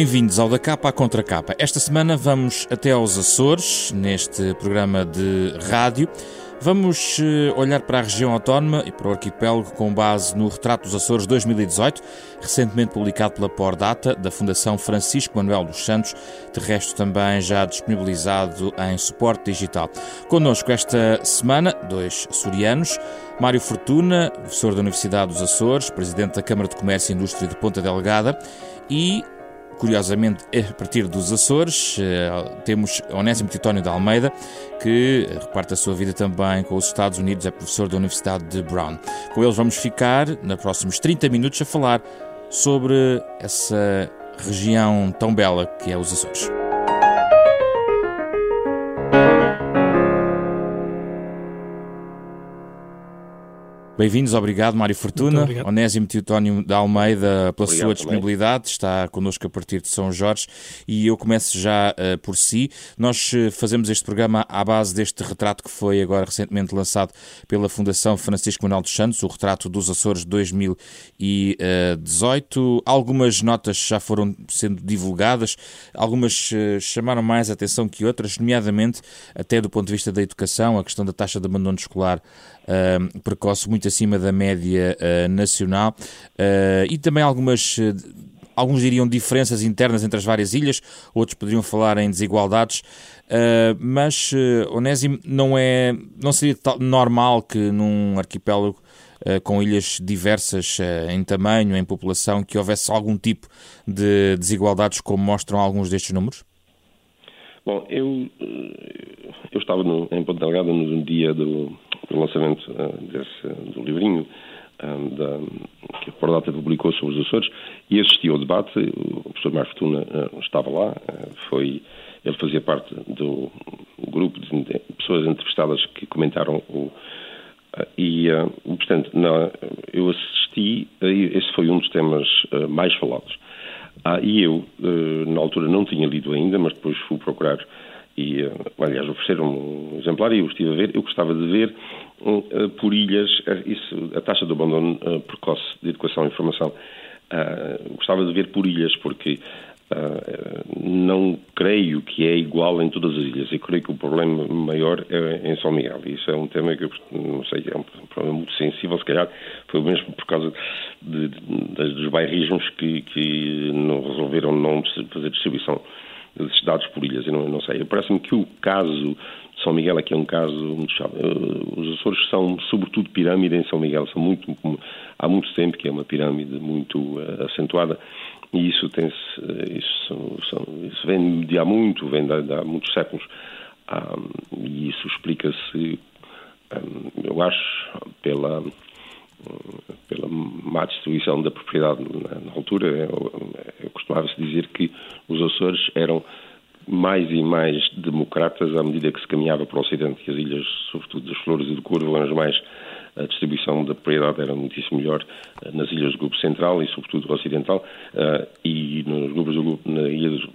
Bem-vindos ao Da Capa à Contra Capa. Esta semana vamos até aos Açores, neste programa de rádio. Vamos eh, olhar para a região autónoma e para o arquipélago com base no Retrato dos Açores 2018, recentemente publicado pela Pordata, da Fundação Francisco Manuel dos Santos, de resto também já disponibilizado em suporte digital. Connosco esta semana, dois açorianos, Mário Fortuna, professor da Universidade dos Açores, presidente da Câmara de Comércio e Indústria de Ponta Delgada, e Curiosamente, a partir dos Açores, eh, temos Onésimo Titónio de Almeida, que reparte a sua vida também com os Estados Unidos, é professor da Universidade de Brown. Com eles vamos ficar, nos próximos 30 minutos, a falar sobre essa região tão bela que é os Açores. Bem-vindos, obrigado Mário Fortuna, Onésimo Teutónio da Almeida pela obrigado sua disponibilidade, também. está connosco a partir de São Jorge e eu começo já uh, por si. Nós uh, fazemos este programa à base deste retrato que foi agora recentemente lançado pela Fundação Francisco Manuel dos Santos, o retrato dos Açores 2018. Algumas notas já foram sendo divulgadas, algumas uh, chamaram mais atenção que outras, nomeadamente até do ponto de vista da educação, a questão da taxa de abandono escolar precoce muito acima da média uh, nacional uh, e também algumas. Uh, alguns diriam diferenças internas entre as várias ilhas, outros poderiam falar em desigualdades, mas, Onésimo, não, é, não seria normal que num arquipélago com ilhas diversas em tamanho, em população, que houvesse algum tipo de desigualdades, como mostram alguns destes números? Bom, eu, eu estava no, em Ponta Delgada no dia do, do lançamento uh, desse, do livrinho um, da, que a Pordata publicou sobre os Açores e assisti ao debate. O professor Mar Fortuna uh, estava lá, foi, ele fazia parte do grupo de pessoas entrevistadas que comentaram o. e, portanto, na, eu assisti, esse foi um dos temas mais falados. e eu, na altura, não tinha lido ainda, mas depois fui procurar e, eh, aliás, ofereceram um exemplar e eu estive a ver. Eu gostava de ver uh, por ilhas uh, isso, a taxa de abandono uh, precoce de educação e informação. gostava de ver por ilhas, porque não creio que é igual em todas as ilhas. Eu creio que o problema maior é em São Miguel. Isso é um tema que eu não sei, é um problema muito sensível, se calhar foi mesmo por causa de, de, dos bairrismos que, que não resolveram não fazer distribuição desses dados por ilhas, eu não, não sei. Parece-me que o caso de São Miguel aqui é um caso muito chave. Eh, os Açores são, sobretudo, pirâmide em São Miguel. São muito, há muito tempo que é uma pirâmide muito uh, acentuada e isso tem eh, isso, isso vem de há muito, vem de, de há muitos séculos. Um, e isso explica-se, um, eu acho, pela pela má distribuição da propriedade na, altura. Eu, costumava-se dizer que os Açores eram mais e mais democratas à medida que se caminhava para o Ocidente, que as ilhas, sobretudo das Flores e do Corvo, eram as mais a distribuição da propriedade era muitíssimo melhor eh, nas ilhas do Grupo Central e, sobretudo, Ocidental, uh, e nos grupos do grupo, na ilha do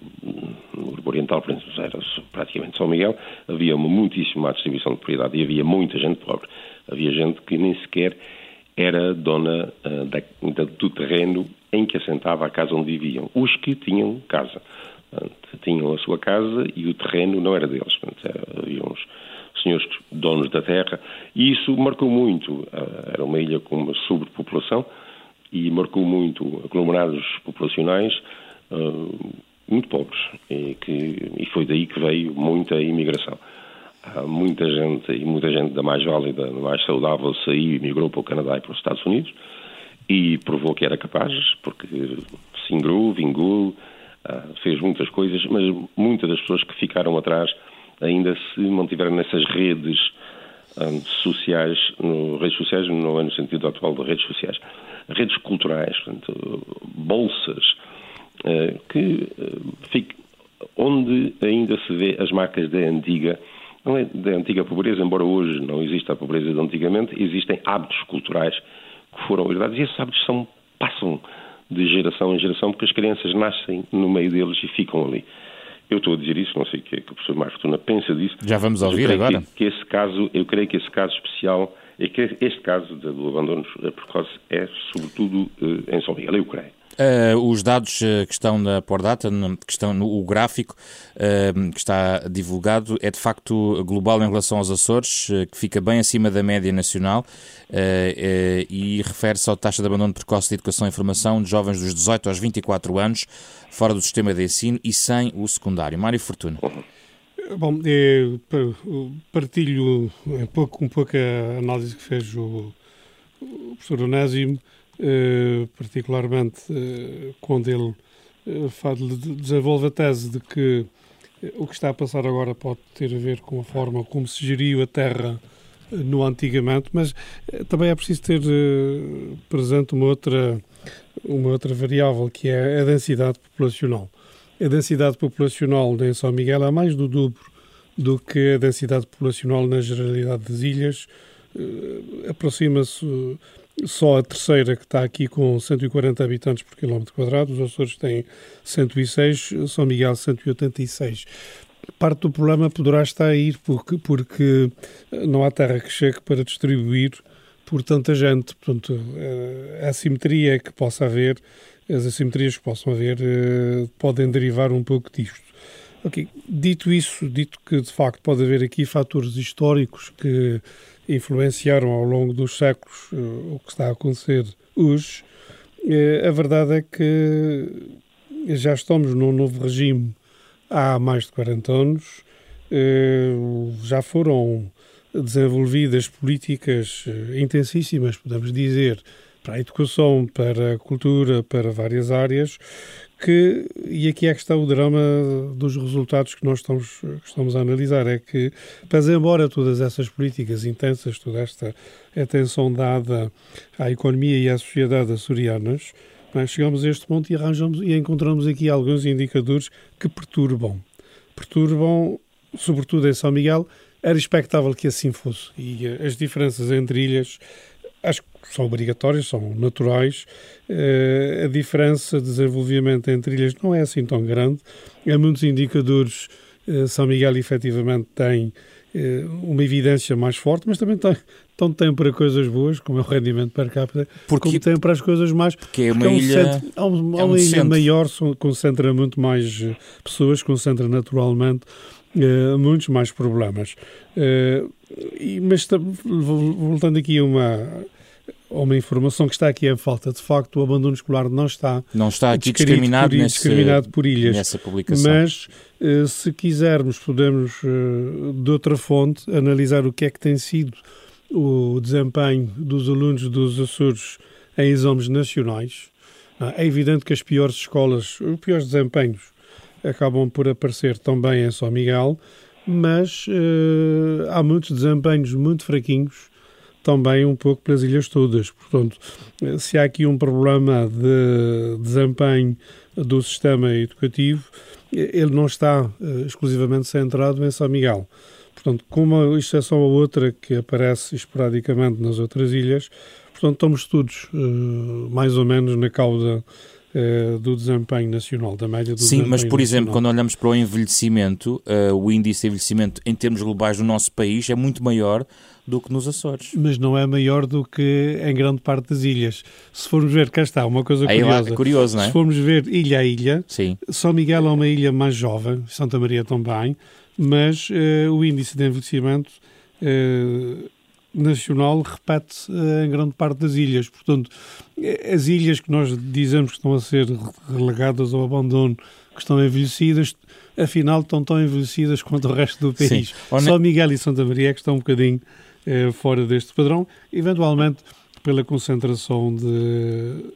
Grupo Oriental, por exemplo, era praticamente São Miguel, havia uma muitíssimo má distribuição de propriedade e havia muita gente pobre. Havia gente que nem sequer era dona uh, da, da, do terreno em que assentava a casa onde viviam. Os que tinham casa. Uh, tinham a sua casa e o terreno não era deles. Portanto, havia uns senhores donos da terra e isso marcou muito. Uh, era uma ilha com uma sobrepopulação e marcou muito aglomerados populacionais muito pobres e, que, e foi daí que veio muita imigração muita gente, e muita gente da mais válida, da mais saudável, saiu e migrou para o Canadá e para os Estados Unidos e provou que era capaz, porque se ingrou, vingou, ah, fez muitas coisas, mas muitas das pessoas que ficaram atrás ainda se mantiveram nessas redes ah, sociais, no, redes sociais não é no sentido atual de redes sociais, redes culturais, portanto, bolsas, ah, que onde ainda se vê as marcas da antiga da antiga pobreza, embora hoje não exista a pobreza de antigamente, existem hábitos culturais que foram herdados e esses hábitos são, passam de geração em geração porque as crianças nascem no meio deles e ficam ali. Eu estou a dizer isso, não sei o que, é que o professor Marcos Fortuna pensa disso. Já vamos ouvir agora. Que, que, esse caso, eu creio que esse caso especial, é que este caso do abandono precoce é sobretudo eh, em São Miguel, eu creio. Uh, os dados uh, que estão na Pordata, que estão no gráfico uh, que está divulgado, é de facto global em relação aos Açores, que fica bem acima da média nacional e refere-se à taxa de abandono precoce de educação e formação de jovens dos 18 aos 24 anos, fora do sistema de ensino e sem o secundário. Mário Fortuna. Bom, partilho um pouco, um pouco a análise que fez o, o professor Onésimo, eh, particularmente eh, quando ele eh, desenvolve a tese de que o que está a passar agora pode ter a ver com a forma como se geriu a terra no antigamente, mas também é preciso ter presente uma outra, uma outra variável, que é a densidade populacional. A densidade populacional em São Miguel é mais do dobro do que a densidade populacional na generalidade das ilhas. Aproxima-se só a terceira, que está aqui com 140 habitantes por quilómetro quadrado, os Açores têm 106, São Miguel 186. Parte do problema poderá estar aí porque, porque não há terra que chegue para distribuir por tanta gente. Portanto, a assimetria que possa haver, as assimetrias que possam haver, eh, podem derivar um pouco disto. Ok, dito isso, dito que de facto pode haver aqui fatores históricos que influenciaram ao longo dos séculos uh, o que está a acontecer hoje, uh, a verdade é que já estamos num novo regime há mais de 40 anos, uh, já foram desenvolvidas políticas intensíssimas, podemos dizer, para a educação, para a cultura, para várias áreas, que, e aqui é que está o drama dos resultados que nós estamos, que estamos a analisar, é que, pese embora todas essas políticas intensas, toda esta atenção dada à economia e à sociedade açorianas, é? chegamos a este ponto e arranjamos e encontramos aqui alguns indicadores que perturbam. Perturbam, sobretudo em São Miguel, era expectável que assim fosse. E eh, as diferenças entre ilhas acho que são obrigatórias, são naturais. Uh, a diferença de desenvolvimento entre ilhas não é assim tão grande. Há muitos indicadores. Uh, São Miguel efetivamente tem uh, uma evidência mais forte, mas também tem, tanto tem para coisas boas, como é o rendimento per capita, porque, como tem para as coisas mais. Porque é uma ilha. Centro, há, um, é uma ilha centro. maior, concentra muito mais pessoas, concentra naturalmente Uh, muitos mais problemas. Uh, e, mas voltando aqui a uma, uma informação que está aqui em falta. De facto, o abandono escolar não está, não está aqui discriminado, por, nesse, discriminado por ilhas. Nessa publicação. Mas, uh, se quisermos, podemos, de outra fonte, analisar o que é que tem sido o desempenho dos alunos dos Açores em exames nacionais. Ah, é evidente que as piores escolas, os piores desempenhos, acabam por aparecer também em São Miguel, mas uh, há muitos desempenhos muito fraquinhos também um pouco pelas ilhas todas. Portanto, eh, se há aqui um problema de desempenho do sistema educativo, eh, ele não está exclusivamente centrado em São Miguel. Portanto, com uma exceção ou outra que aparece esporadicamente nas outras ilhas, portanto, estamos todos mais ou menos na cauda uh, do desempenho nacional, da média do Sim, mas por exemplo, nacional. quando olhamos para o envelhecimento, uh, o índice de envelhecimento em termos globais no nosso país é muito maior do que nos Açores. Mas não é maior do que em grande parte das ilhas. Se formos ver, cá está, uma coisa Aí curiosa. É curioso, não é? Se formos ver ilha a ilha, Sim. São Miguel é uma ilha mais jovem, Santa Maria também, mas uh, o índice de envelhecimento uh, nacional repete-se em grande parte das ilhas. Portanto, as ilhas que nós dizemos que estão a ser relegadas ao abandono, que estão envelhecidas, afinal estão tão envelhecidas quanto o resto do país. Só Miguel e Santa Maria é que estão um bocadinho eh, fora deste padrão, eventualmente pela concentração de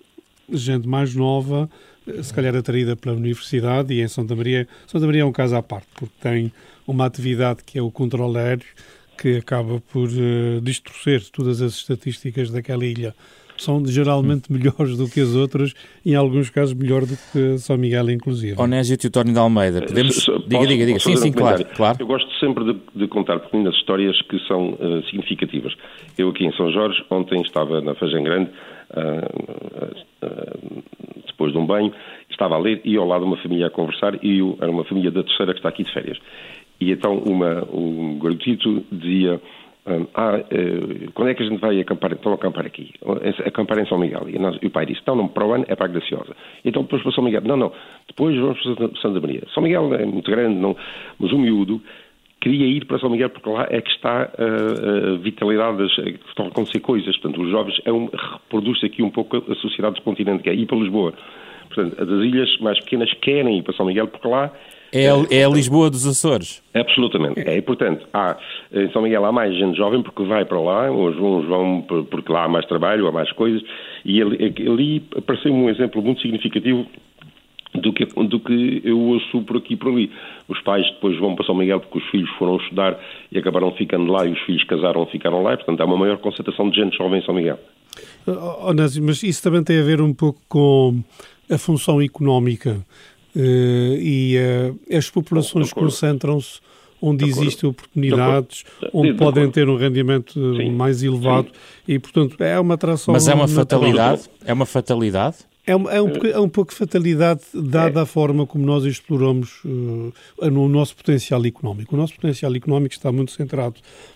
gente mais nova, eh, se calhar atraída pela universidade, e em Santa Maria, Santa Maria é um caso à parte, porque tem uma atividade que é o controle aéreo, que acaba por uh, distorcer todas as estatísticas daquela ilha. São geralmente melhores do que as outras, em alguns casos melhor do que São Miguel, inclusive. Onésio Teotónio de Almeida, podemos... Posso, diga, diga, diga. Sim, sim, claro, claro. Eu gosto sempre de, de contar pequenas histórias que são uh, significativas. Eu aqui em São Jorge, ontem estava na Fajã Grande, uh, depois de um banho, estava a ler e ao lado uma família a conversar e eu, era uma família da terceira que está aqui de férias. E então uma, um garotito dizia ah, quando é que a gente vai acampar? Então, acampar aqui. Acampar em São Miguel. E, nós, e o pai disse: Não, não, para o ano é para a Graciosa. Então, depois para São Miguel. Não, não, depois vamos para Santa Maria. São Miguel é muito grande, não, mas o miúdo queria ir para São Miguel porque lá é que está a, a vitalidade, das, estão a acontecer coisas. Portanto, os jovens é um, reproduz aqui um pouco a sociedade do continente, que é ir para Lisboa. Portanto, as ilhas mais pequenas querem ir para São Miguel porque lá é, é a Lisboa dos Açores. Absolutamente. É, e, portanto, há, em São Miguel há mais gente jovem porque vai para lá, uns vão, vão porque lá há mais trabalho, há mais coisas, e ali, ali apareceu um exemplo muito significativo do que, do que eu ouço por aqui e por ali. Os pais depois vão para São Miguel porque os filhos foram estudar e acabaram ficando lá e os filhos casaram e ficaram lá, e, portanto há uma maior concentração de gente jovem em São Miguel. Oh, mas isso também tem a ver um pouco com a função económica e uh, as populações concentram-se onde existem oportunidades, onde podem ter um rendimento Sim. mais elevado Sim. e, portanto, é uma atração. Mas é uma fatalidade? É uma fatalidade? É, um, é, um, é um pouco fatalidade dada é. a forma como nós exploramos uh, no nosso potencial económico. O nosso potencial económico está muito centrado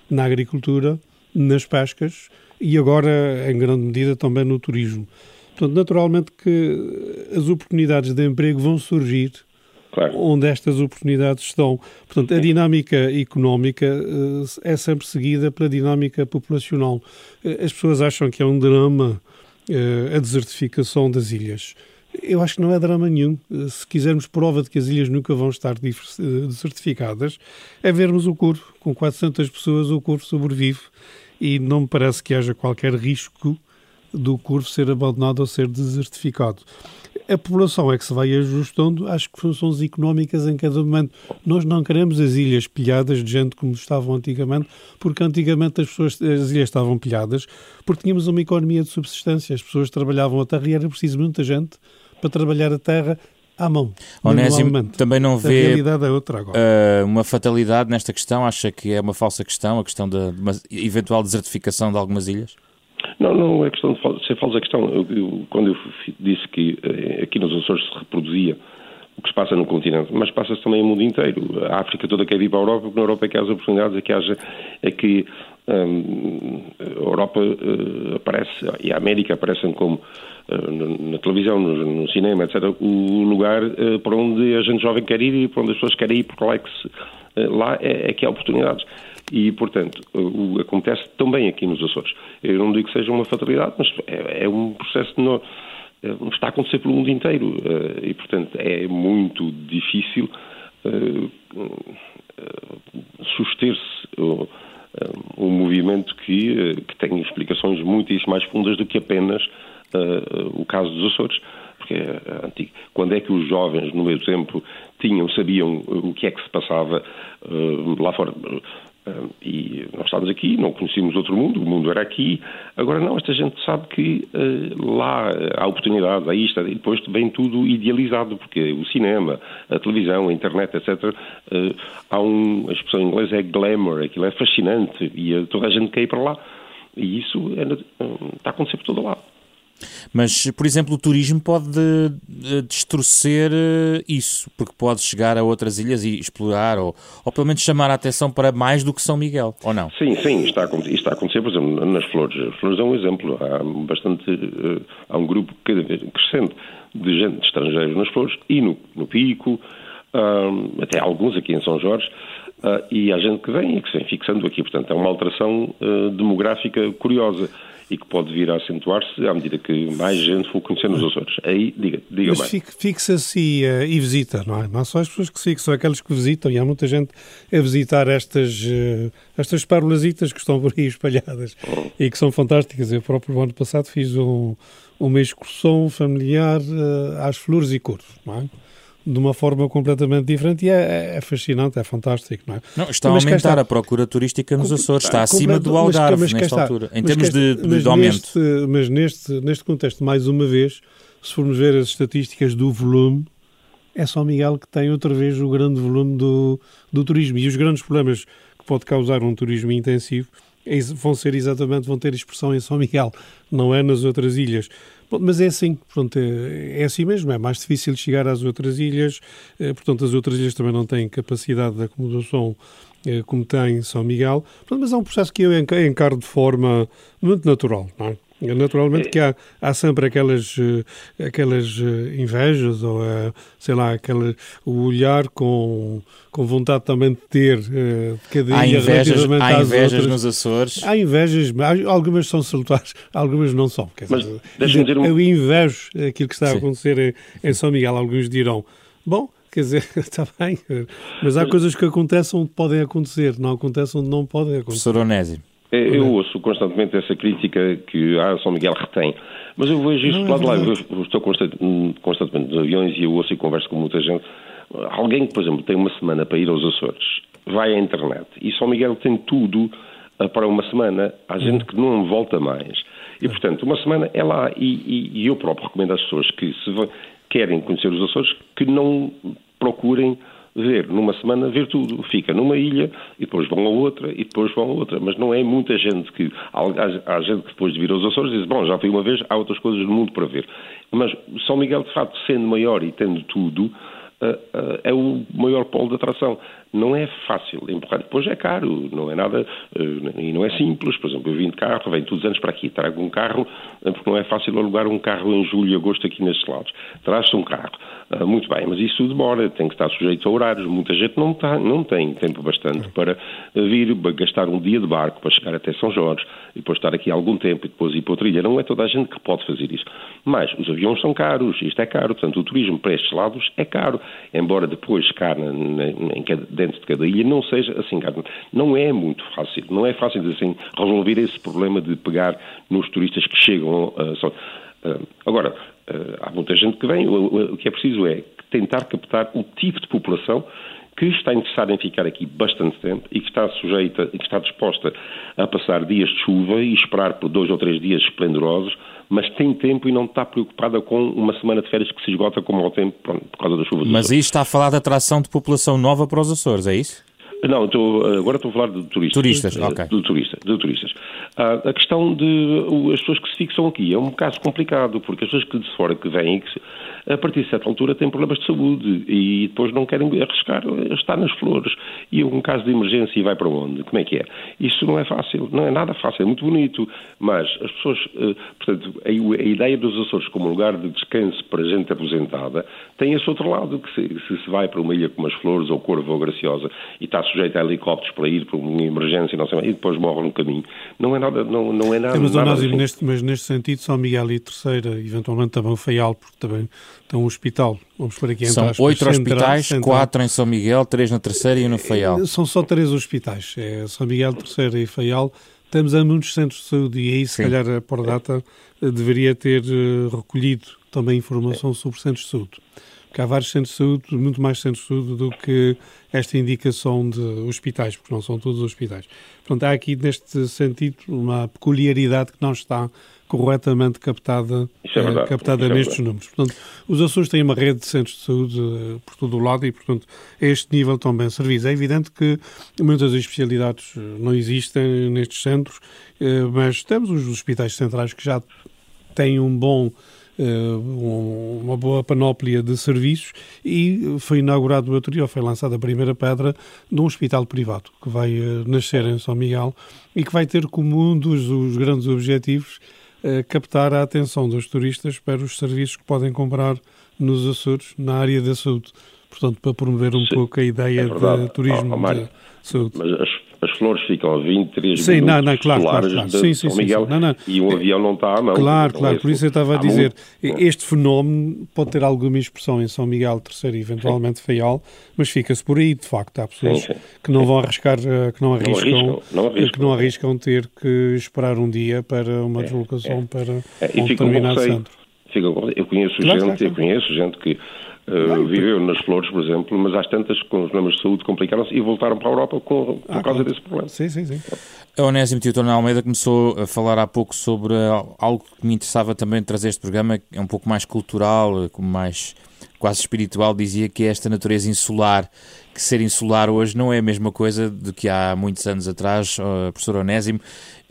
na agricultura, nas pescas e agora, em grande medida, também no turismo. Portanto, naturalmente que as oportunidades de emprego vão surgir claro. onde estas oportunidades estão. Portanto, a dinâmica económica eh, é sempre seguida pela dinâmica populacional. Eh, as pessoas acham que é um drama eh, a desertificação das ilhas. Eu acho que não é drama nenhum. Se quisermos prova de que as ilhas nunca vão estar desertificadas, é vermos o Curvo. Com 400 pessoas, o Curvo sobrevive e não me parece que haja qualquer risco do curso ser abandonado ou ser desertificado. A população é que se vai ajustando às funções económicas em cada momento. Nós não queremos as ilhas pilhadas de gente como estavam antigamente, porque antigamente as, pessoas, as ilhas estavam pilhadas porque tínhamos uma economia de subsistência. As pessoas trabalhavam a terra e era preciso muita gente para trabalhar a terra à mão. Onésimo também não vê a realidade é outra agora. Uh, uma fatalidade nesta questão? Acha que é uma falsa questão, a questão da eventual desertificação de algumas ilhas? Não, não é questão de ser falsa. A questão, eu, eu, quando eu disse que eh, aqui nos Açores se reproduzia o que se passa no continente, mas passa-se também no mundo inteiro. A África toda quer vir para a Europa, porque na Europa é que há as oportunidades, é que, haja, é que hum, a Europa uh, aparece, e a América aparecem como uh, na televisão, no, no, cinema, etc., o lugar uh, para onde a gente jovem quer ir e para onde as pessoas querem ir, porque lá é que, se, lá é, é que há oportunidades e, portanto, o, acontece também aqui nos Açores. Eu não digo que seja uma fatalidade, mas é, é um processo que não, é, está a acontecer pelo mundo inteiro eh, e, portanto, é muito difícil uh, suster-se um movimento que, que tem explicações muito mais fundas do que apenas o caso dos Açores porque é antigo. Quando é que os jovens, no meu tempo, tinham, sabiam o que é que se passava uh, lá fora? E nós estávamos aqui, não conhecíamos outro mundo, o mundo era aqui. Agora não, esta gente sabe que uh, lá há oportunidades, há isto, e depois vem tudo idealizado, porque o cinema, a televisão, a internet, etc. Uh, há um, a expressão em inglês é glamour, aquilo é fascinante e toda a gente quer ir para lá. E isso é, está a acontecer por todo lado. Mas, por exemplo, o turismo pode distorcer eh, isso, porque pode chegar a outras ilhas e explorar, ou, ou pelo menos chamar a atenção para mais do que São Miguel, ou não? Sim, sim, está a, está a acontecer, por exemplo, nas flores. As flores é um exemplo. Há bastante, eh, há um grupo cada vez crescente de gente de estrangeiros nas flores e no, no Pico, até alguns aqui em São Jorge, Uh, e há gente que vem e que se vem fixando aqui. Portanto, é uma alteração uh, demográfica curiosa e que pode vir a acentuar-se à medida que mais gente for conhecendo os Açores. Aí, diga, diga Mas mais. fixa-se e, uh, e, visita, não é? Não são as pessoas que fixam, são aquelas que visitam e há muita gente a visitar estas, uh, estas parolasitas que estão por aí espalhadas oh. e que são fantásticas. Eu próprio, no ano passado, fiz um, uma excursão familiar uh, às flores e cores, não é? De uma forma completamente diferente e é, é fascinante, é fantástico. Não, é? não está mas a aumentar está, a procura turística nos Açores, está acima do Algarve mas, mas nesta está, altura, em termos de, de, de aumento. Neste, mas neste, neste contexto, mais uma vez, se formos ver as estatísticas do volume, é São Miguel que tem outra vez o grande volume do, do turismo e os grandes problemas que pode causar um turismo intensivo é vão ser exatamente, vão ter expressão em São Miguel, não é nas outras ilhas. Mas é assim, portanto, é, é, assim mesmo, é mais difícil chegar às outras ilhas, eh, portanto, as outras ilhas também não têm capacidade de acomodação como tem São Miguel, mas é um processo que eu encaro de forma muito natural, não é? Naturalmente que há, há sempre aquelas, eh, aquelas eh, invejas ou, eh, sei lá, aquele, o olhar com, com vontade também de ter de cada há invejas, há invejas nos Açores. Há invejas, algumas são salutares, algumas não são. Quer Mas dizer, um... Eu invejo aquilo que está a acontecer em, em São Miguel. Alguns dirão, bom, quer dizer, está bem, mas há coisas que acontecem onde podem acontecer, não acontecem onde não podem acontecer. Professor Onésio. É, eu ouço constantemente essa crítica que a ah, São Miguel retém, mas eu vejo isto do lado de lá. Eu estou constantemente nos aviões e eu ouço e converso com muita gente. Alguém que, por exemplo, tem uma semana para ir aos Açores, vai à internet e São Miguel tem tudo ah, para uma semana. Há gente que não volta mais. E, portanto, uma semana é lá. E, e, e eu próprio recomendo às pessoas que, se querem conhecer os Açores, que não procurem ver numa semana, ver tudo. Fica numa ilha e depois vão a outra e depois vão a outra. Mas não é muita gente que. Há, há gente que depois de vir aos Açores diz: Bom, já fui uma vez, há outras coisas no mundo para ver. Mas São Miguel, de facto, sendo maior e tendo tudo, uh, uh, é o maior polo de atração não é fácil empurrar. Depois é caro, não é nada, eh, e não é simples. Por exemplo, eu vim de carro, venho todos os anos para aqui, trago um carro, eh, porque não é fácil alugar um carro em julho e agosto aqui nestes lados. Traz-se um carro. Ah, muito bem, mas isso demora, tem que estar sujeito a horários. Muita gente não, está, não tem tempo bastante para vir, gastar um dia de barco para chegar até São Jorge, e depois estar aqui algum tempo e depois ir para outra ilha. Não é toda a gente que pode fazer isso. Mas os aviões são caros, isto é caro, portanto o turismo para estes lados é caro, embora depois cá em, dentro de cada. Ilha não seja assim, não é muito fácil, não é fácil assim resolver esse problema de pegar nos turistas que chegam. Uh, só, uh, agora, uh, há muita gente que vem, o, o, que é preciso é tentar captar o tipo de população que está interessada em ficar aqui bastante tempo e que está sujeita e que está disposta a passar dias de chuva e esperar por dois ou três dias esplendorosos mas tem tempo e não está preocupada com uma semana de férias que se esgota como ao tempo pronto, por causa da chuva. Mas aí está a falar de atração de população nova para os Açores, é isso? Não, estou, agora estou a falar de turistas. Turistas, ok. De, turista, de turistas. Ah, a questão de as pessoas que se fixam aqui é um caso complicado, porque as pessoas que de fora que vêm, que a partir de certa altura têm problemas de saúde e depois não querem arriscar estar nas flores. E um caso de emergência e vai para onde? Como é que é? Isso não é fácil, não é nada fácil, é muito bonito, mas as pessoas, eh, portanto, a, ideia dos Açores como lugar de descanso para gente aposentada tem esse outro lado, que se, se, se vai para uma ilha como as flores ou Corvo ou Graciosa e está sujeito a helicópteros para ir para uma emergência não sei, e depois morre no caminho, não é nada, não, não é nada. Temos nada assim. neste, mas neste sentido, São Miguel e Terceira, eventualmente também o Faial, porque também tem um hospital. Vamos por aqui São oito hospitais, quatro em São Miguel, três na Terceira e um no Faial. Eh, são só três hospitais, é São Miguel, Terceira e Faial. Temos a muitos centros de saúde e aí, se Sim. calhar, a Pordata eh, deveria ter eh, recolhido também informação sobre centros de saúde que há vários centros de saúde, muito mais centros de saúde do que esta indicação de hospitais, porque não são todos hospitais. Portanto, há aqui, neste sentido, uma peculiaridade que não está corretamente captada, é verdade, captada é nestes números. Portanto, os Açores têm uma rede de centros de saúde uh, por todo o lado e, portanto, a este nível estão bem servidos. É evidente que muitas especialidades eh, não existem nestes centros, mas temos os hospitais centrais que já têm um bom uma boa panóplia de serviços e foi inaugurado o outro dia, foi lançada a primeira pedra de um hospital privado que vai uh, nascer em São Miguel e que vai ter como um dos, dos grandes objetivos uh, captar a atenção dos turistas para os serviços que podem comprar nos Açores na área da saúde. Portanto, para promover um Sim, pouco a ideia é de turismo oh, oh, de saúde. Mas as as flores ficam a 20, 30 sim, minutos não, não, claro, claro, claro. de sim, sim, São Miguel sim, não, não. e um avião não está à mão. Claro, claro, é por isso eu estava a dizer, muito, este fenómeno pode ter alguma expressão em São Miguel e eventualmente sim. Faial, mas fica-se por aí, de facto, há pessoas sim, sim. que não vão arriscar, eh, que não arriscam, não arriscam, não arriscam, que não arriscam ter que esperar um dia para uma é, deslocação é. para é, um determinado centro. Fica, eu conheço claro, gente, claro, eu conheço gente que Uh, viveu nas flores, por exemplo, mas às tantas, com os problemas de saúde, complicaram-se e voltaram para a Europa com, por ah, causa claro. desse problema. Sim, sim, sim. A Onésimo Teodoro Almeida começou a falar há pouco sobre algo que me interessava também trazer este programa, é um pouco mais cultural, como mais quase espiritual, dizia que é esta natureza insular, que ser insular hoje não é a mesma coisa do que há muitos anos atrás, professor Onésimo.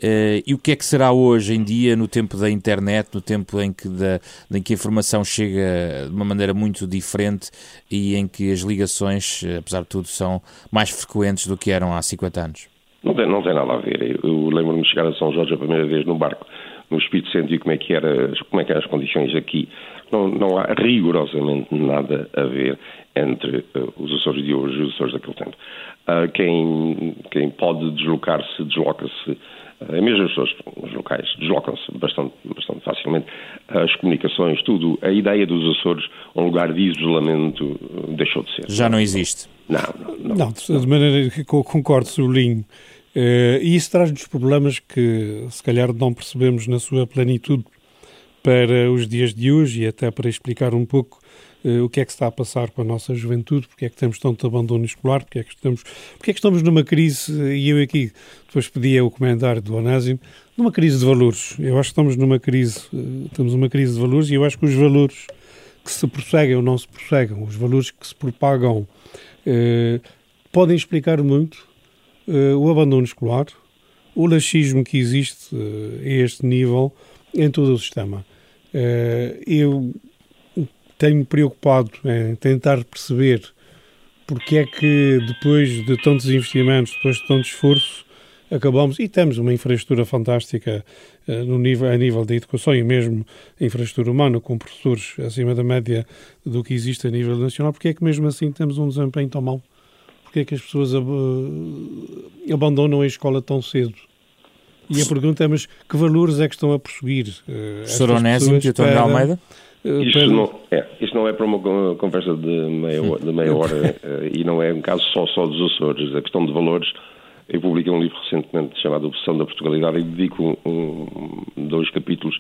Uh, e o que é que será hoje em dia, no tempo da internet, no tempo em que, da, em que a informação chega de uma maneira muito diferente e em que as ligações, eh, apesar de tudo, são mais frequentes do que eram há 50 anos? Não tem, não tem nada a ver. Eu, eu lembro-me de chegar a São Jorge a primeira vez no barco, no Espírito Santo, e como é que, era, como é que eram as condições aqui. Não, não há rigorosamente nada a ver entre uh, os Açores de hoje e os Açores daquele tempo. Uh, quem, quem pode deslocar-se, desloca-se é mesmo as pessoas, os locais, deslocam-se bastante, bastante facilmente. As comunicações, tudo. A ideia dos Açores, um lugar de isolamento, deixou de ser. Já não existe? Não, não. Não, não de maneira que concordo, Solinho. Uh, e isso traz-nos problemas que, se calhar, não percebemos na sua plenitude para os dias de hoje e até para explicar um pouco uh, o que é que está a passar com a nossa juventude, porque é que temos tanto abandono escolar, porque é que estamos, porque é que estamos numa crise, e eu aqui depois pedia o comentário do Onésimo, numa crise de valores. Eu acho que estamos numa crise, uh, temos uma crise de valores e eu acho que os valores que se prosseguem ou não se prosseguem, os valores que se propagam, uh, podem explicar muito o abandono escolar, o laxismo que existe a este nível em todo o sistema. Eu tenho preocupado em tentar perceber porque é que depois de tantos investimentos, depois de tanto esforço, acabamos e temos uma infraestrutura fantástica uh, no nível, a nível da educação e mesmo a infraestrutura humana, com professores acima da média do que existe a nível nacional, porque é que mesmo assim temos um desempenho tão mau? Porque é que as pessoas ab abandonam a escola tão cedo? E a pergunta é, mas que valores é que estão a prosseguir? Uh, Professor Onésimo, António Almeida? Eh, isto não, é, isto não é para uma conversa de meia, de meia hora eh, e não é um caso só, só dos Açores. A questão de valores, eu publiquei um livro recentemente chamado Obsessão da Portugalidade e dedico um, dois capítulos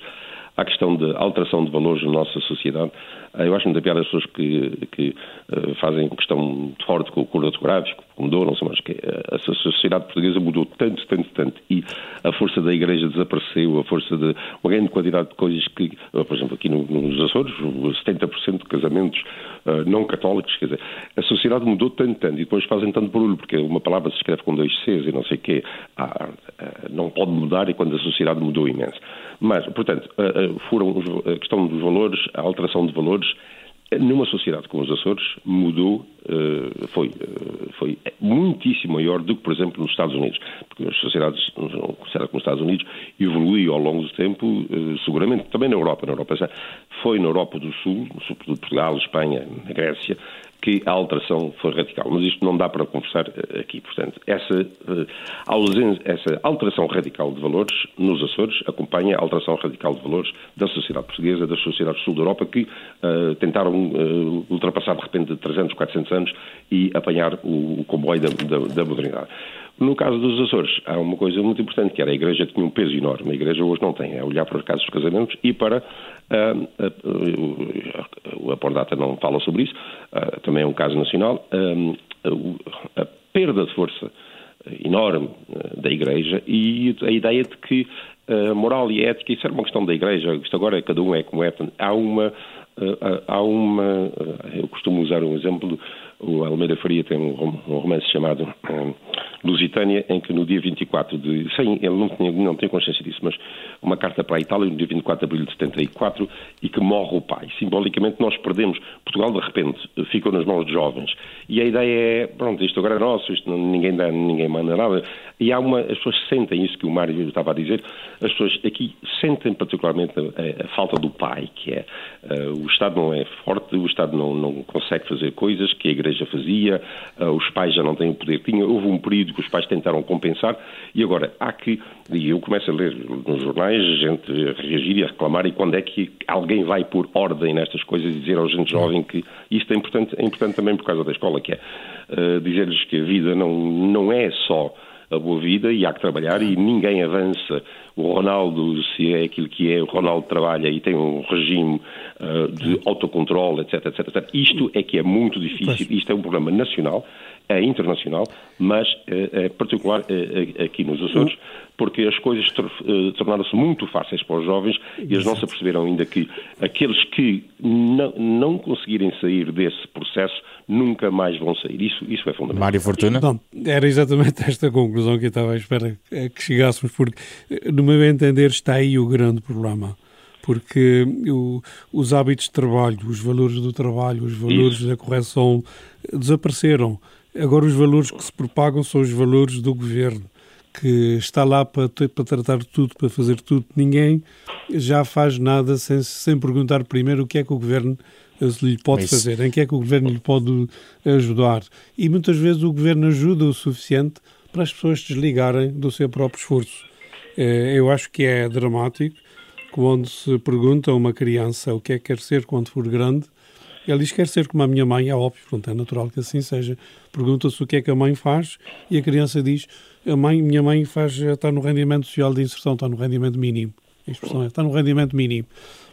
à questão da alteração de valores na nossa sociedade. Eh, eu acho muita piada as pessoas que, que uh, fazem questão muito forte com o cor gráfico, mudou, não sei mais o que. A sociedade portuguesa mudou tanto, tanto, tanto. E a força da Igreja desapareceu, a força de uma grande quantidade de coisas que, por exemplo, aqui nos Açores, 70% de casamentos uh, não católicos, quer dizer, a sociedade mudou tanto, tanto, e depois fazem tanto barulho, porque uma palavra se escreve com dois Cs e não sei o quê, ah, não pode mudar e quando a sociedade mudou imenso. Mas, portanto, foram a questão dos valores, a alteração de valores, numa sociedade como os Açores, mudou, eh, foi, eh, foi muitíssimo maior do que, por exemplo, nos Estados Unidos. Porque as sociedades, como os Estados Unidos, evoluiu ao longo do tempo, eh, seguramente, também na Europa. Na Europa foi na Europa do Sul, sobretudo Portugal, Espanha, Grécia, que a alteração foi radical. Mas isto não dá para conversar eh, aqui. Portanto, essa, uh, ausência, essa alteração radical de valores nos Açores acompanha a alteração radical de valores da sociedade portuguesa, das sociedades do sul da Europa, que uh, tentaram uh, ultrapassar de repente 300, 400 anos e apanhar o, o comboio da, da, da modernidade. No caso dos Açores, há uma coisa muito importante, que era a Igreja tinha um peso enorme. A Igreja hoje não tem. É olhar para os casos dos casamentos e para. Uh, a Pordata não fala sobre isso, uh, também é um caso nacional. a perda de força enorme da Igreja e a ideia de que a moral e a ética, isso era uma questão da Igreja, isto agora é cada um é como é. Há uma. há uma. eu costumo usar um exemplo. O Almeida Faria tem um romance chamado Lusitânia, em que no dia 24 de. Sem, ele não tinha, não consciência disso, mas uma carta para a Itália no dia 24 de abril de 74 e que morre o pai. Simbolicamente nós perdemos. Portugal, de repente, ficou nas mãos de jovens. E a ideia é: pronto, isto agora é nosso, isto não, ninguém dá, ninguém manda nada. E há uma. As pessoas sentem isso que o Mário estava a dizer, as pessoas aqui sentem particularmente a, a falta do pai, que é. Uh, o Estado não é forte, o Estado não, não consegue fazer coisas que a Igreja fazia, uh, os pais já não têm o poder que tinham. Houve um período que os pais tentaram compensar, e agora há que, e eu começo a ler nos jornais, gente a reagir e a reclamar, e quando é que alguém vai pôr ordem nestas coisas e dizer aos gente jovem que isto é importante, é importante também por causa da escola, que é uh, dizer-lhes que a vida não, não é só a boa vida e há que trabalhar e ninguém avança. O Ronaldo, se é aquilo que é, o Ronaldo trabalha e tem um regime uh, de autocontrole, etc, etc, etc. Isto é que é muito difícil. Isto é um problema nacional, internacional, mas é, é particular é, aqui nos Açores, porque as coisas tornaram-se muito fáceis para os jovens e eles não se aperceberam ainda que aqueles que não, não conseguirem sair desse processo nunca mais vão sair. Isso, isso é fundamental. Mário Fortuna? Não, era exatamente esta conclusão que eu estava à espera que chegássemos, porque, no meu entender, está aí o grande problema porque o, os hábitos de trabalho, os valores do trabalho, os valores Isso. da correção desapareceram. Agora os valores que se propagam são os valores do governo, que está lá para, para tratar de tudo, para fazer tudo. Ninguém já faz nada sem, sem perguntar primeiro o que é que o governo lhe pode fazer, em que é que o governo lhe pode ajudar. E muitas vezes o governo ajuda o suficiente para as pessoas desligarem do seu próprio esforço. Eh, eu acho que é dramático quando se pergunta a uma criança o que é que quer ser quando for grande, ele diz que quer ser como a minha mãe, é óbvio, pronto, é natural que assim seja. Pergunta-se o que é que a mãe faz e a criança diz, a mãe, minha mãe faz, está no rendimento social de inserção, está no rendimento mínimo. A expressão é, está no rendimento mínimo.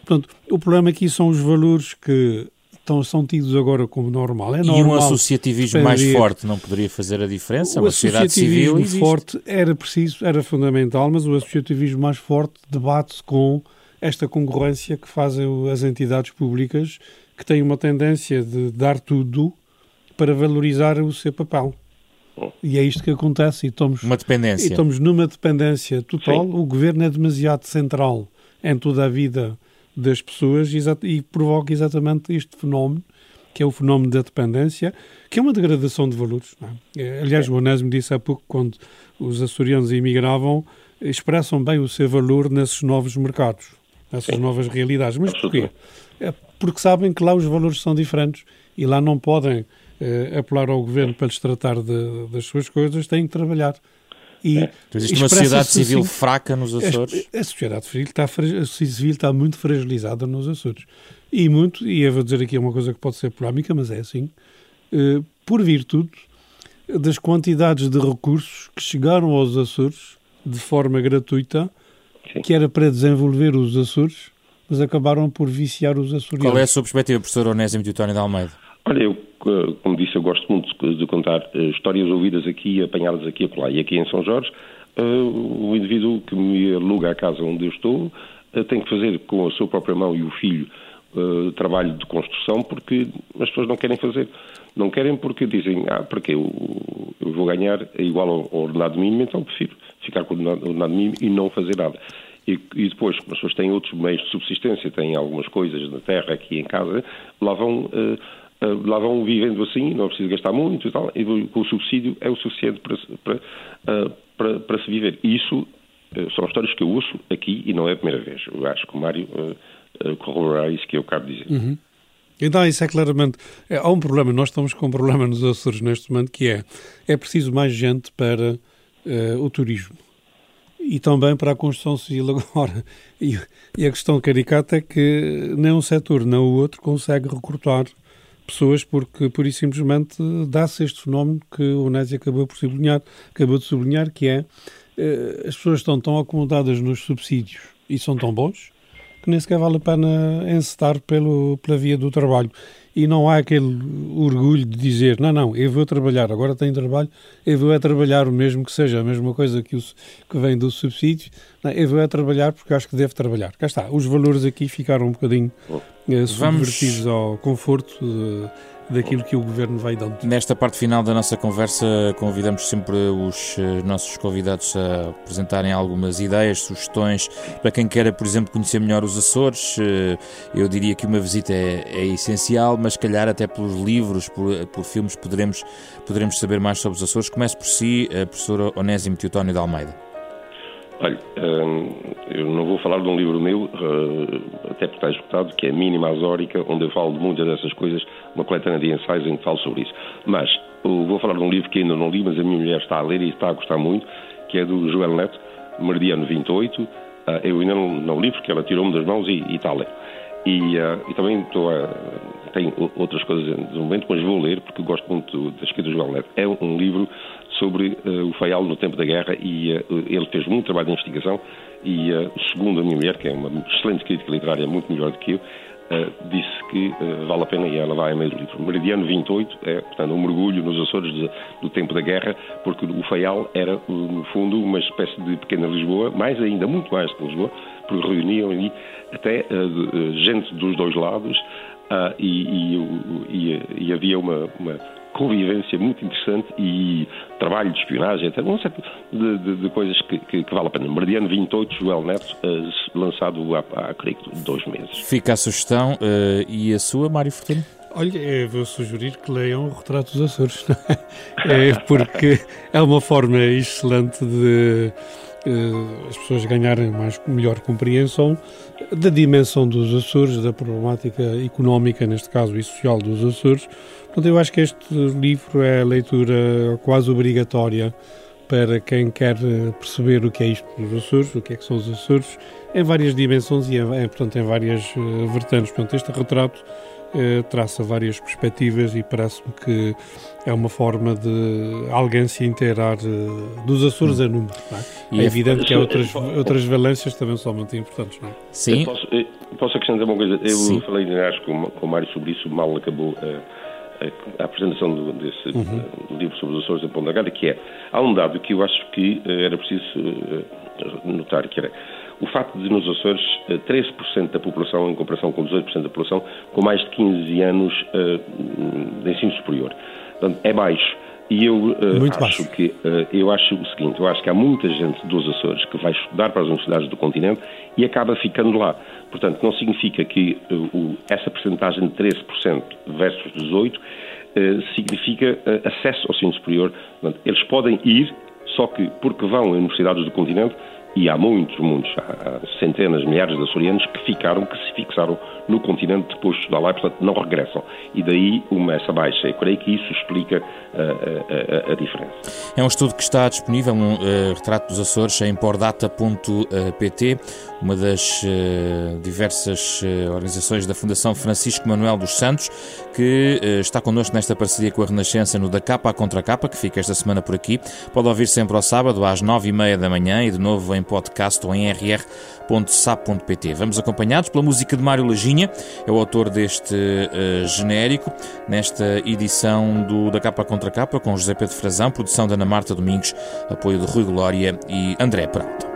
Portanto, o problema aqui são os valores que estão, são tidos agora como normal. É normal e um associativismo mais forte não poderia fazer a diferença? O Uma sociedade civil forte era preciso, era fundamental, mas o associativismo mais forte debate-se com esta concorrência que fazem as entidades públicas que têm uma tendência de dar tudo para valorizar o seu papel. E é isto que acontece. E estamos, uma dependência. E estamos numa dependência total. Sim. O governo é demasiado central em toda a vida das pessoas e provoca exatamente este fenómeno, que é o fenómeno da dependência, que é uma degradação de valores. É? é? Aliás, o Onésimo disse há pouco, quando os açorianos emigravam, expressam bem o seu valor nesses novos mercados, nessas Sim. novas realidades. Mas porquê? Porque sabem que lá os valores são diferentes e lá não podem eh, apelar ao governo para lhes tratar de, das suas coisas, têm que trabalhar. E é. existe uma sociedade civil assim, fraca nos Açores? A, a sociedade civil está, a civil está muito fragilizada nos Açores. E muito, e eu vou dizer aqui uma coisa que pode ser polémica, mas é assim, eh, por virtude das quantidades de recursos que chegaram aos Açores de forma gratuita, Sim. que era para desenvolver os Açores, mas acabaram por viciar os açorianos. Qual é a sua perspectiva, professor Onésimo Teutónio de Almeida? Olha, eu, como disse, eu gosto muito de contar uh, histórias ouvidas aqui, apanhadas aqui a colar. E aqui em São Jorge, uh, o indivíduo que me aluga a casa onde eu estou tem que fazer com a sua própria mão e o filho trabalho de construção porque as pessoas não querem fazer. Não querem porque dizem, ah, porque eu, eu vou ganhar igual ao, ao ordenado mínimo, então prefiro ficar com o ordenado mínimo e não fazer nada. E, e, depois, como as pessoas têm outros meios de subsistência, têm algumas coisas na terra aqui em casa, lá vão, uh, uh, lá vão vivendo assim, não é preciso gastar muito e tal, e com o subsídio é o suficiente para, para, uh, para, para se viver. E isso são histórias que eu ouço aqui e não é a primeira vez. Eu acho que o Mário corroborará isso que eu acabo de dizer. Uhum. Então, isso é claramente. É, há um problema, nós estamos com um problema nos Açores neste momento que é: é preciso mais gente para o turismo e também para a construção civil agora. E, e, a questão caricata é que nem um setor nem o outro consegue recrutar pessoas porque, por isso simplesmente, dá-se este fenómeno que o Nézio acabou, por sublinhar, acabou de sublinhar, que é eh, as pessoas estão tão acomodadas nos subsídios e são tão bons que nem sequer vale a pena encetar pelo, pela via do trabalho e não há aquele orgulho de dizer, não, não, eu vou trabalhar, agora tenho trabalho, eu vou é trabalhar o mesmo que seja a mesma coisa que, o, que vem do subsídio, não, eu vou é trabalhar porque acho que devo trabalhar. Cá está, os valores aqui ficaram um bocadinho eh, subvertidos ao conforto de, daquilo que o Governo vai dando. Nesta parte final da nossa conversa, convidamos sempre os eh, nossos convidados a apresentarem algumas ideias, sugestões para quem queira, por exemplo, conhecer melhor os Açores. Eh, eu diria que uma visita é, é essencial, mas calhar até pelos livros, por, por, filmes, poderemos, poderemos saber mais sobre os Açores. Comece por si, a professora Onésimo Teutónio de Almeida. Olha, hum, eu não vou falar de um livro meu, uh, até porque está escutado, que é Mínima Azórica, onde eu falo de muitas dessas coisas, uma coletânea de ensaios em que falo sobre isso. Mas vou falar de um livro que ainda não li, mas a minha mulher está a ler e está a gostar muito, que é do Joel Neto, Meridiano 28. Uh, eu ainda não, não li porque ela tirou-me das mãos e, e está a ler. E, uh, e também estou a, tenho outras coisas no momento, mas vou ler porque gosto muito da escrita do Joel Neto. É um livro sobre uh, o Faial no tempo da guerra e uh, ele fez muito trabalho de investigação e, uh, segundo a minha mulher, que é uma excelente crítica literária, muito melhor do que eu, disse que vale a pena e ela vai a meio do livro. Meridiano 28 é, portanto, um mergulho nos Açores de, do tempo da guerra, porque o Faial era, no fundo, uma espécie de pequena Lisboa, mais ainda, muito mais que Lisboa, porque reuniam ali até gente dos dois lados e, e, e, e havia uma, uma convivência muito interessante e trabalho de espionagem, etc. Um certo de, de, de coisas que, que, que, vale a pena. Meridiano 28, Joel Neto, uh, lançado há, há, creio que, dois meses. Fica a sugestão. Uh, e a sua, Mário Fortuna? Olha, eu vou sugerir que leiam o Retrato dos Açores, é? é porque é uma forma excelente de as pessoas ganharem mais, melhor compreensão da dimensão dos Açores, da problemática económica, neste caso, e social dos Açores, Portanto, eu acho que este livro é a leitura quase obrigatória para quem quer eh, perceber o que é isto dos Açores, o que é que são os Açores, em várias dimensões e, em, portanto, em várias uh, vertentes. Portanto, este retrato uh, traça várias perspectivas e parece-me que é uma forma de alguém se inteirar uh, dos Açores hum. a número. É? é evidente que há outras, outras valências também são muito importantes. Não é? Sim. Eu posso, eu posso acrescentar uma coisa? Eu Sim. falei, acho, com, com o Mário sobre isso, mal acabou a apresentação do, desse uhum. livro sobre os Açores da Ponta Gada, que é, há um dado que eu acho que uh, era preciso uh, notar, que era o facto de nos Açores uh, 13% da população, em comparação com 18% da população, com mais de 15 anos de ensino superior. Portanto, é baixo. E eu acho baixo. que eu acho o seguinte, eu acho que há muita gente dos Açores que vai estudar para as universidades do continente e acaba ficando lá. Portanto, não significa que uh, essa percentagem de 13% versus 18% uh, significa acesso ao ensino superior. Portanto, eles podem ir, só que porque vão a universidades do continente, e há muitos, muitos, há centenas, milhares de açorianos que ficaram, que se fixaram no continente depois de estudar lá e, portanto, não regressam. E daí uma, essa baixa. Eu creio que isso explica a, a, a diferença. É um estudo que está disponível, um uh, retrato dos Açores, em pordata.pt, uma das uh, diversas uh, organizações da Fundação Francisco Manuel dos Santos, que está connosco nesta parceria com a Renascença no Da Capa à Contra Capa, que fica esta semana por aqui. Pode ouvir sempre ao sábado, às nove e meia da manhã, e de novo em podcast ou em rr.sap.pt. Vamos acompanhados pela música de Mário Lajinha, é o autor deste genérico, nesta edição do Da Capa Contra Capa, com José Pedro Frazão, produção da Ana Marta Domingos, apoio de Rui Glória e André Peral.